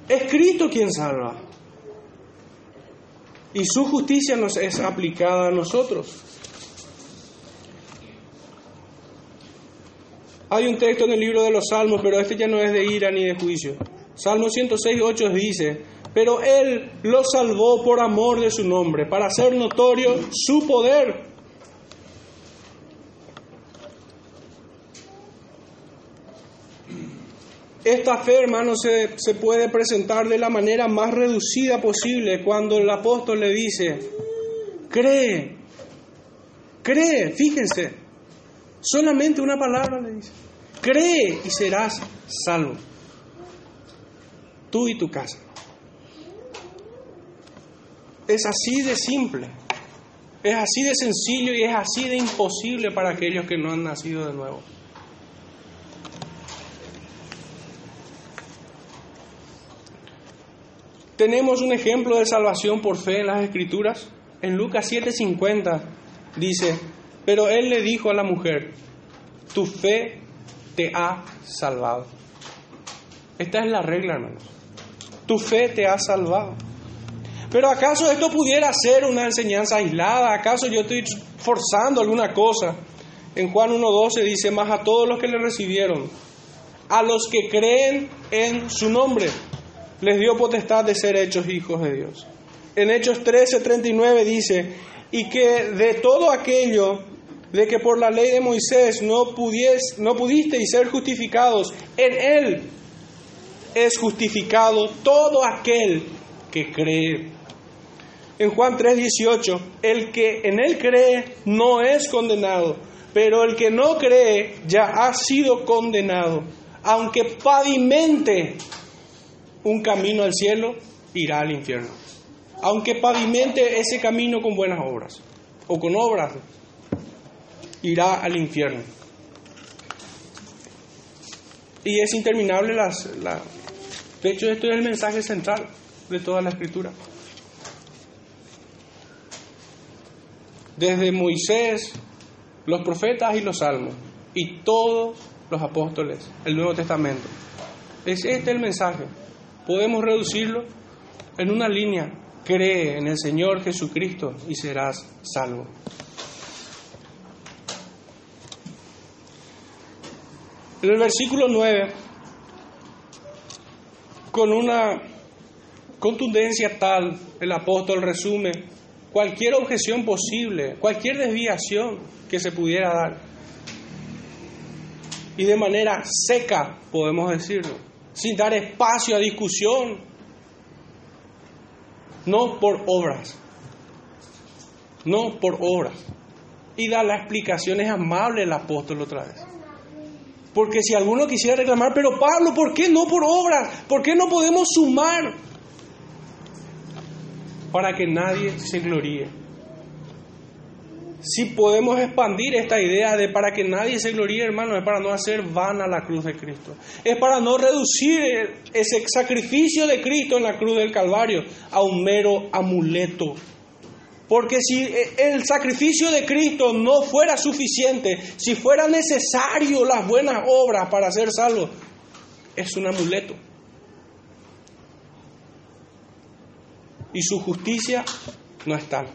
Es Cristo quien salva. Y su justicia nos es aplicada a nosotros. Hay un texto en el libro de los Salmos, pero este ya no es de ira ni de juicio. Salmo 106, 8 dice, pero Él lo salvó por amor de su nombre, para hacer notorio su poder. Esta fe, hermano, se, se, puede presentar de la manera más reducida posible cuando el apóstol le dice, cree, cree, fíjense, solamente una palabra le dice, cree y serás salvo, tú y tu casa. Es así de simple, es así de sencillo y es así de imposible para aquellos que no han nacido de nuevo. Tenemos un ejemplo de salvación por fe en las Escrituras. En Lucas 7:50 dice, pero él le dijo a la mujer, tu fe te ha salvado. Esta es la regla, hermanos. Tu fe te ha salvado. Pero ¿acaso esto pudiera ser una enseñanza aislada? ¿Acaso yo estoy forzando alguna cosa? En Juan 1.12 dice, más a todos los que le recibieron, a los que creen en su nombre, les dio potestad de ser hechos hijos de Dios. En Hechos 13.39 dice, y que de todo aquello de que por la ley de Moisés no, pudies, no pudisteis ser justificados, en Él es justificado todo aquel que cree. En Juan 3:18, el que en Él cree no es condenado, pero el que no cree ya ha sido condenado, aunque pavimente un camino al cielo, irá al infierno. Aunque pavimente ese camino con buenas obras o con obras, irá al infierno. Y es interminable las... La... De hecho, esto es el mensaje central de toda la escritura. Desde Moisés, los profetas y los salmos, y todos los apóstoles, el Nuevo Testamento. Es este el mensaje. Podemos reducirlo en una línea. Cree en el Señor Jesucristo y serás salvo. En el versículo 9, con una contundencia tal, el apóstol resume cualquier objeción posible, cualquier desviación que se pudiera dar. Y de manera seca, podemos decirlo, sin dar espacio a discusión, no por obras, no por obras. Y da las explicaciones amables el apóstol otra vez. Porque si alguno quisiera reclamar, pero Pablo, ¿por qué no por obras? ¿Por qué no podemos sumar? Para que nadie se gloríe. Si podemos expandir esta idea de para que nadie se gloríe, hermano, es para no hacer vana la cruz de Cristo. Es para no reducir ese sacrificio de Cristo en la cruz del Calvario a un mero amuleto porque si el sacrificio de Cristo no fuera suficiente, si fuera necesario las buenas obras para ser salvo, es un amuleto. Y su justicia no es tal.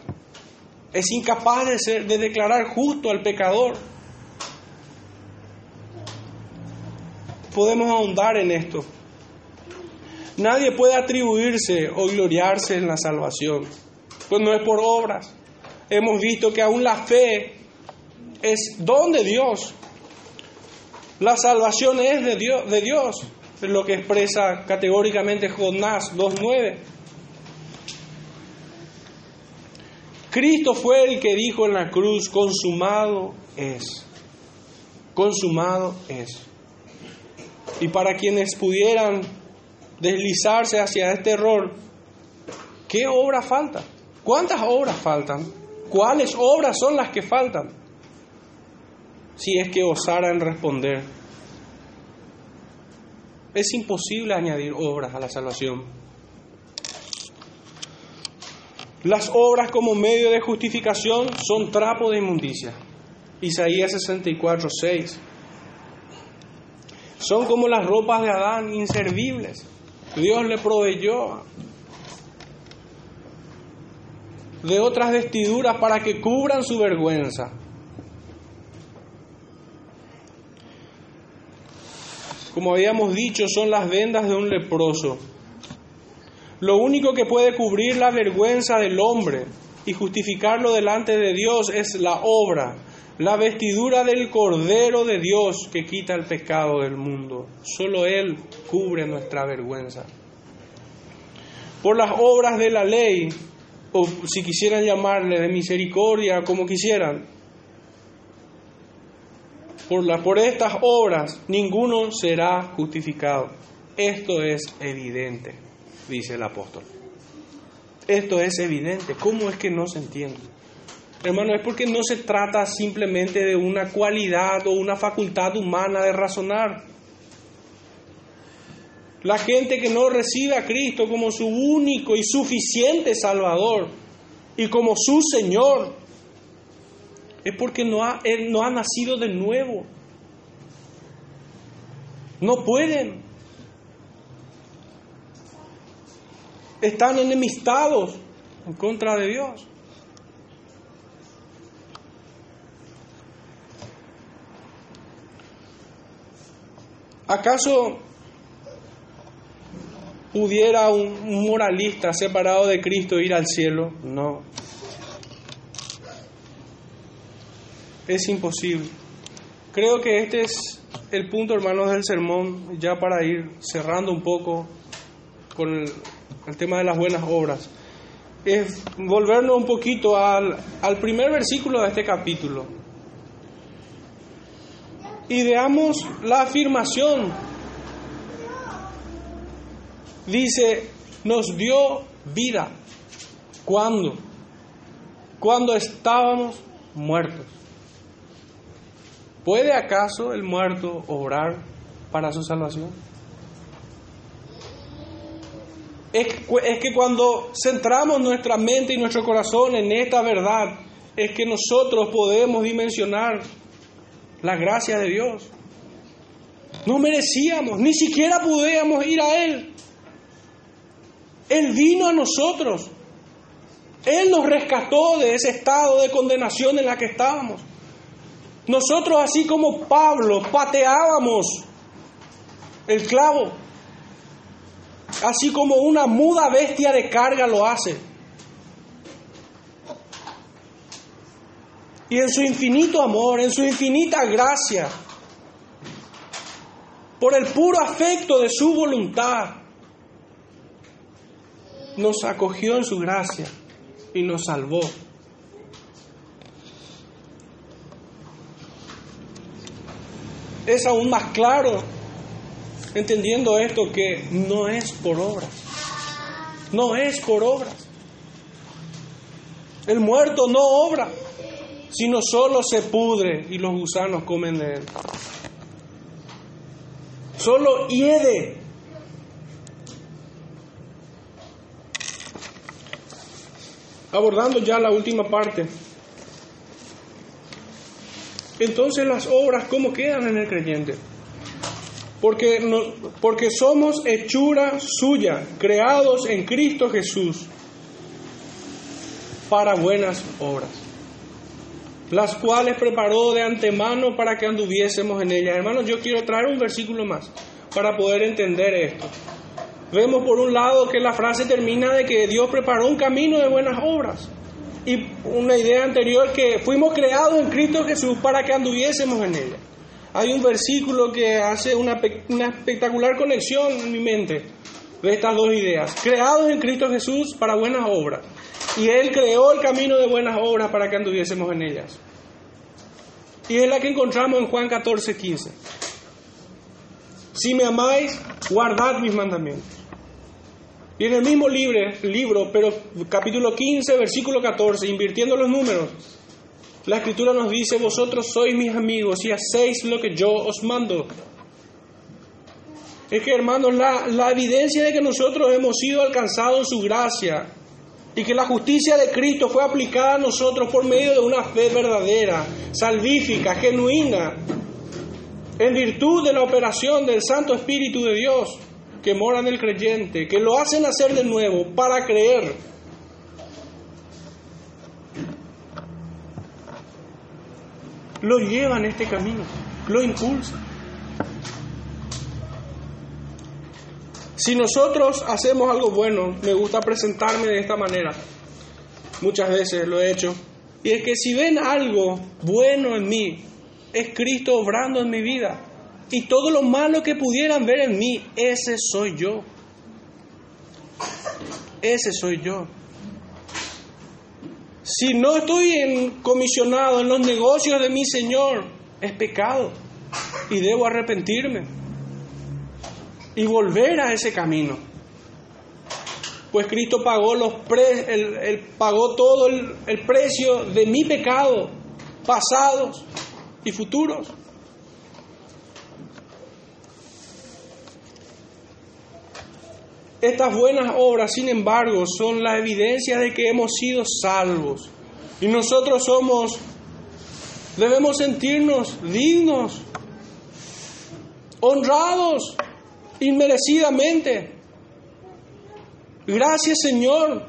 Es incapaz de, ser, de declarar justo al pecador. Podemos ahondar en esto. Nadie puede atribuirse o gloriarse en la salvación pues no es por obras. Hemos visto que aún la fe es don de Dios. La salvación es de Dios, de Dios, es lo que expresa categóricamente Jonás 2.9. Cristo fue el que dijo en la cruz, consumado es. Consumado es. Y para quienes pudieran deslizarse hacia este error, ¿qué obra falta? ¿Cuántas obras faltan? ¿Cuáles obras son las que faltan? Si es que osaran responder. Es imposible añadir obras a la salvación. Las obras como medio de justificación son trapo de inmundicia. Isaías 64, 6. Son como las ropas de Adán, inservibles. Dios le proveyó de otras vestiduras para que cubran su vergüenza. Como habíamos dicho, son las vendas de un leproso. Lo único que puede cubrir la vergüenza del hombre y justificarlo delante de Dios es la obra, la vestidura del Cordero de Dios que quita el pecado del mundo. Solo Él cubre nuestra vergüenza. Por las obras de la ley, o si quisieran llamarle de misericordia, como quisieran, por, la, por estas obras ninguno será justificado. Esto es evidente, dice el apóstol. Esto es evidente. ¿Cómo es que no se entiende? Hermano, es porque no se trata simplemente de una cualidad o una facultad humana de razonar. La gente que no recibe a Cristo como su único y suficiente Salvador y como su Señor, es porque no ha, él no ha nacido de nuevo. No pueden. Están enemistados en contra de Dios. ¿Acaso pudiera un moralista separado de Cristo ir al cielo? No. Es imposible. Creo que este es el punto, hermanos, del sermón, ya para ir cerrando un poco con el, el tema de las buenas obras. Es volvernos un poquito al, primer versículo de este capítulo. Y veamos la afirmación. Dice, nos dio vida. ¿Cuándo? Cuando estábamos muertos. ¿Puede acaso el muerto obrar para su salvación? Es, que cuando centramos nuestra mente y nuestro corazón en esta verdad, es que nosotros podemos dimensionar la gracia de Dios. No merecíamos, ni siquiera podíamos ir a Él. Él vino a nosotros. Él nos rescató de ese estado de condenación en la que estábamos. Nosotros, así como Pablo, pateábamos el clavo, así como una muda bestia de carga lo hace. Y en su infinito amor, en su infinita gracia, por el puro afecto de su voluntad, nos acogió en su gracia y nos salvó. Es aún más claro, entendiendo esto, que no es por obras. No es por obras. El muerto no obra, sino solo se pudre y los gusanos comen de él. Solo hiede. Abordando ya la última parte. Entonces las obras, ¿cómo quedan en el creyente? Porque, no, porque somos hechura suya, creados en Cristo Jesús para buenas obras, las cuales preparó de antemano para que anduviésemos en ellas. Hermanos, yo quiero traer un versículo más para poder entender esto. Vemos por un lado que la frase termina de que Dios preparó un camino de buenas obras y una idea anterior que fuimos creados en Cristo Jesús para que anduviésemos en ella. Hay un versículo que hace una, una espectacular conexión en mi mente. de estas dos ideas, creados en Cristo Jesús para buenas obras. Y Él creó el camino de buenas obras para que anduviésemos en ellas. Y es la que encontramos en Juan 14, 15. Si me amáis, guardad mis mandamientos. Y en el mismo libro, pero capítulo 15, versículo 14, invirtiendo los números, la escritura nos dice, vosotros sois mis amigos y hacéis lo que yo os mando. Es que hermanos, la, evidencia de que nosotros hemos sido alcanzados en su gracia y que la justicia de Cristo fue aplicada a nosotros por medio de una fe verdadera, salvífica, genuina, en virtud de la operación del Santo Espíritu de Dios que mora en el creyente, que lo hace nacer de nuevo para creer. Lo lleva en este camino, lo impulsa. Si nosotros hacemos algo bueno, me gusta presentarme de esta manera. Muchas veces lo he hecho. Y es que si ven algo bueno en mí, es Cristo obrando en mi vida. Y todo lo malo que pudieran ver en mí, ese soy yo. Ese soy yo. Si no estoy en, comisionado en los negocios de mi Señor, es pecado. Y debo arrepentirme. Y volver a ese camino. Pues Cristo pagó, los pre, pagó todo el, el precio de mi pecado, pasados y futuros. Estas buenas obras, sin embargo, son la evidencia de que hemos sido salvos. Y nosotros somos, debemos sentirnos dignos, honrados, inmerecidamente. Gracias Señor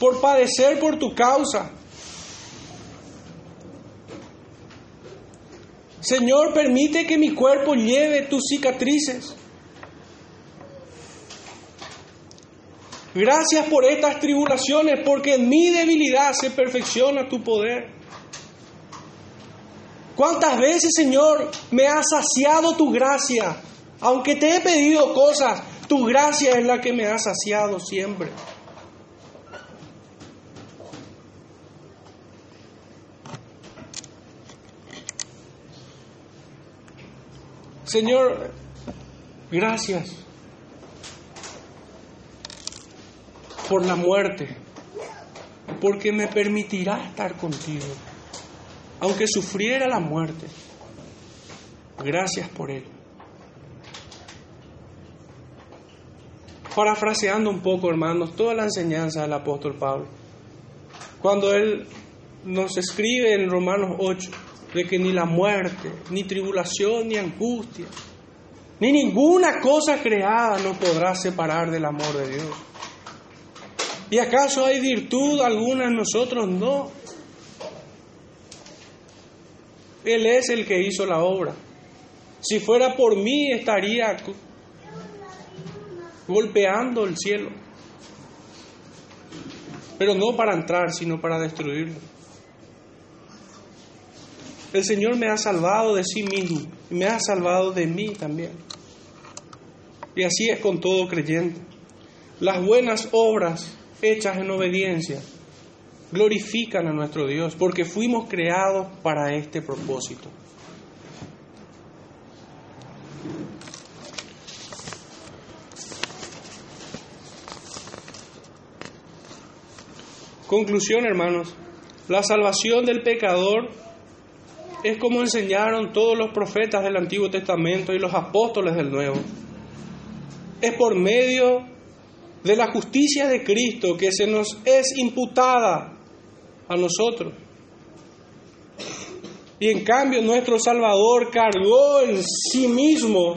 por padecer por tu causa. Señor, permite que mi cuerpo lleve tus cicatrices. Gracias por estas tribulaciones, porque en mi debilidad se perfecciona tu poder. ¿Cuántas veces, Señor, me has saciado tu gracia? Aunque te he pedido cosas, tu gracia es la que me ha saciado siempre. Señor, gracias por la muerte, porque me permitirá estar contigo, aunque sufriera la muerte. Gracias por él. Parafraseando un poco, hermanos, toda la enseñanza del apóstol Pablo, cuando él nos escribe en Romanos 8, de que ni la muerte, ni tribulación, ni angustia, ni ninguna cosa creada nos podrá separar del amor de Dios. ¿Y acaso hay virtud alguna en nosotros? No. Él es el que hizo la obra. Si fuera por mí estaría golpeando el cielo. Pero no para entrar, sino para destruirlo. El Señor me ha salvado de sí mismo y me ha salvado de mí también. Y así es con todo creyente. Las buenas obras hechas en obediencia glorifican a nuestro Dios porque fuimos creados para este propósito. Conclusión, hermanos. La salvación del pecador es como enseñaron todos los profetas del Antiguo Testamento y los apóstoles del Nuevo. Es por medio de la justicia de Cristo que se nos es imputada a nosotros. Y en cambio nuestro Salvador cargó en sí mismo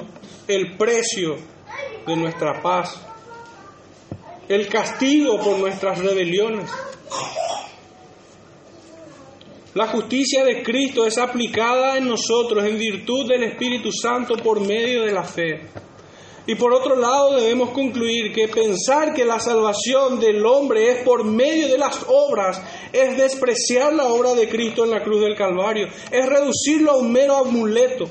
el precio de nuestra paz, el castigo por nuestras rebeliones. La justicia de Cristo es aplicada en nosotros en virtud del Espíritu Santo por medio de la fe. Y por otro lado debemos concluir que pensar que la salvación del hombre es por medio de las obras es despreciar la obra de Cristo en la cruz del Calvario, es reducirlo a un mero amuleto.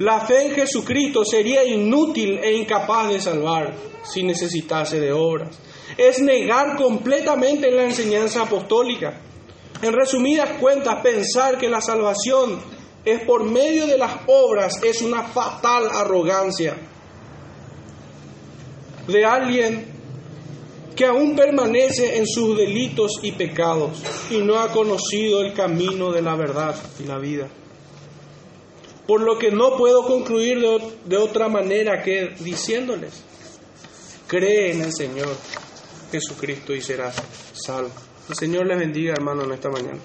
La fe en Jesucristo sería inútil e incapaz de salvar si necesitase de obras. Es negar completamente la enseñanza apostólica. En resumidas cuentas, pensar que la salvación es por medio de las obras es una fatal arrogancia de alguien que aún permanece en sus delitos y pecados y no ha conocido el camino de la verdad y la vida. Por lo que no puedo concluir de, otra manera que diciéndoles, cree en el Señor Jesucristo y serás salvo. El Señor les bendiga, hermano, en esta mañana.